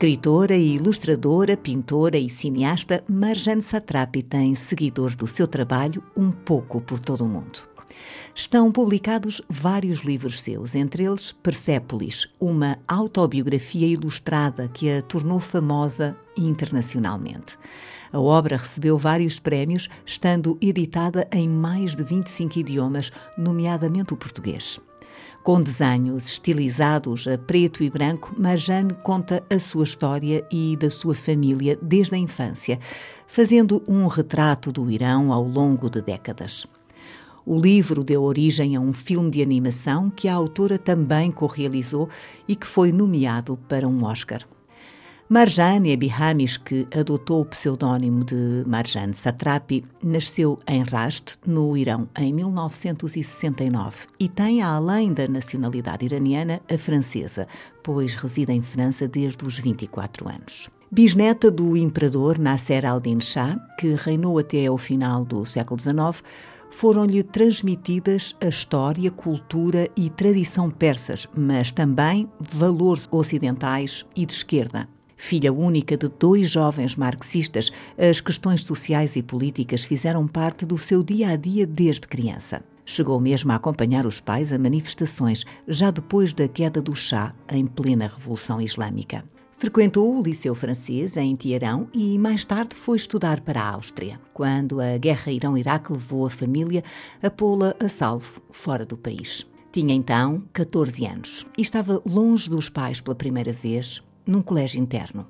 Escritora e ilustradora, pintora e cineasta, Marjane Satrapi tem seguidores do seu trabalho um pouco por todo o mundo. Estão publicados vários livros seus, entre eles Persépolis, uma autobiografia ilustrada que a tornou famosa internacionalmente. A obra recebeu vários prémios, estando editada em mais de 25 idiomas, nomeadamente o português. Com desenhos estilizados a preto e branco, Marjane conta a sua história e da sua família desde a infância, fazendo um retrato do Irão ao longo de décadas. O livro deu origem a um filme de animação que a autora também co-realizou e que foi nomeado para um Oscar. Marjane Abihamish, que adotou o pseudónimo de Marjane Satrapi, nasceu em Rast, no Irão, em 1969 e tem, além da nacionalidade iraniana, a francesa, pois reside em França desde os 24 anos. Bisneta do imperador Nasser al-Din Shah, que reinou até ao final do século XIX, foram-lhe transmitidas a história, cultura e tradição persas, mas também valores ocidentais e de esquerda. Filha única de dois jovens marxistas, as questões sociais e políticas fizeram parte do seu dia a dia desde criança. Chegou mesmo a acompanhar os pais a manifestações, já depois da queda do chá em plena Revolução Islâmica. Frequentou o Liceu Francês em Teherão e mais tarde foi estudar para a Áustria, quando a guerra Irão-Iraque levou a família a pô-la a salvo fora do país. Tinha então 14 anos e estava longe dos pais pela primeira vez, num colégio interno.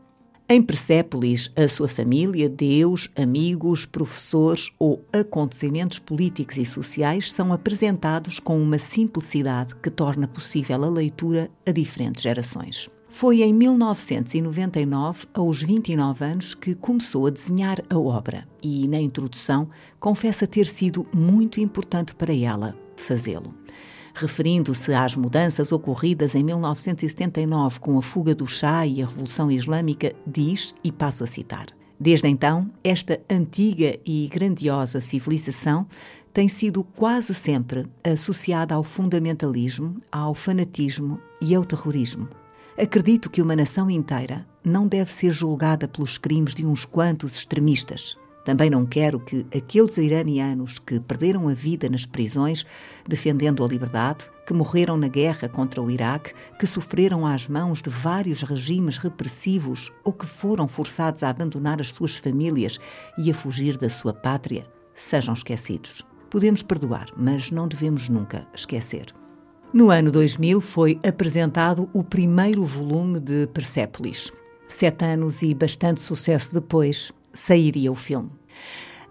Em Persépolis, a sua família, Deus, amigos, professores ou acontecimentos políticos e sociais são apresentados com uma simplicidade que torna possível a leitura a diferentes gerações. Foi em 1999, aos 29 anos, que começou a desenhar a obra e, na introdução, confessa ter sido muito importante para ela fazê-lo referindo-se às mudanças ocorridas em 1979 com a fuga do Shah e a Revolução Islâmica, diz, e passo a citar: Desde então, esta antiga e grandiosa civilização tem sido quase sempre associada ao fundamentalismo, ao fanatismo e ao terrorismo. Acredito que uma nação inteira não deve ser julgada pelos crimes de uns quantos extremistas. Também não quero que aqueles iranianos que perderam a vida nas prisões defendendo a liberdade, que morreram na guerra contra o Iraque, que sofreram às mãos de vários regimes repressivos ou que foram forçados a abandonar as suas famílias e a fugir da sua pátria, sejam esquecidos. Podemos perdoar, mas não devemos nunca esquecer. No ano 2000 foi apresentado o primeiro volume de Persépolis. Sete anos e bastante sucesso depois, sairia o filme.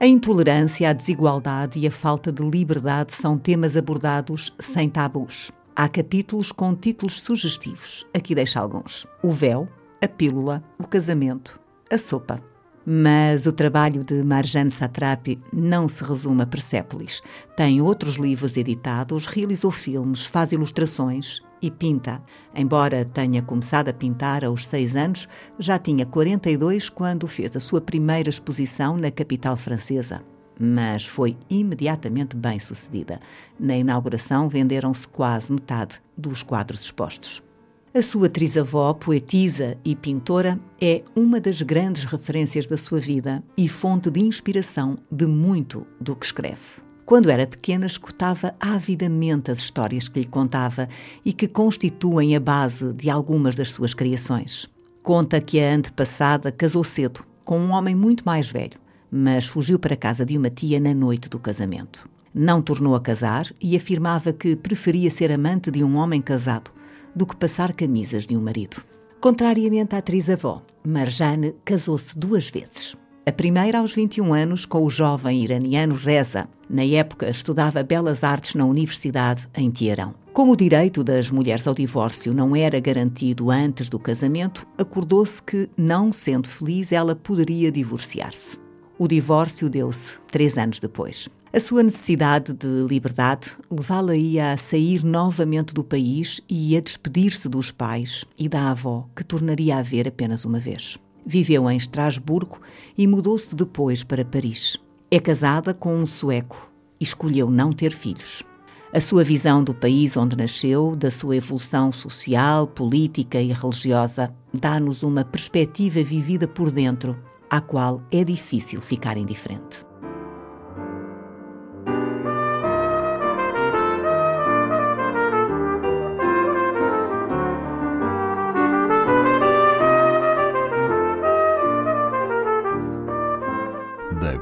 A intolerância, a desigualdade e a falta de liberdade são temas abordados sem tabus. Há capítulos com títulos sugestivos. Aqui deixo alguns: O véu, a pílula, o casamento, a sopa. Mas o trabalho de Marjane Satrapi não se resume a Persépolis. Tem outros livros editados, realizou filmes, faz ilustrações e pinta. Embora tenha começado a pintar aos seis anos, já tinha 42 quando fez a sua primeira exposição na capital francesa. Mas foi imediatamente bem sucedida. Na inauguração venderam-se quase metade dos quadros expostos. A sua trisavó, poetisa e pintora, é uma das grandes referências da sua vida e fonte de inspiração de muito do que escreve. Quando era pequena, escutava avidamente as histórias que lhe contava e que constituem a base de algumas das suas criações. Conta que a antepassada casou cedo, com um homem muito mais velho, mas fugiu para a casa de uma tia na noite do casamento. Não tornou a casar e afirmava que preferia ser amante de um homem casado do que passar camisas de um marido. Contrariamente à atriz-avó, Marjane casou-se duas vezes. A primeira aos 21 anos com o jovem iraniano Reza. Na época estudava Belas Artes na Universidade em Teherão. Como o direito das mulheres ao divórcio não era garantido antes do casamento, acordou-se que, não sendo feliz, ela poderia divorciar-se. O divórcio deu-se três anos depois. A sua necessidade de liberdade levá-la-ia a sair novamente do país e a despedir-se dos pais e da avó, que tornaria a ver apenas uma vez. Viveu em Estrasburgo e mudou-se depois para Paris. É casada com um sueco e escolheu não ter filhos. A sua visão do país onde nasceu, da sua evolução social, política e religiosa, dá-nos uma perspectiva vivida por dentro, à qual é difícil ficar indiferente.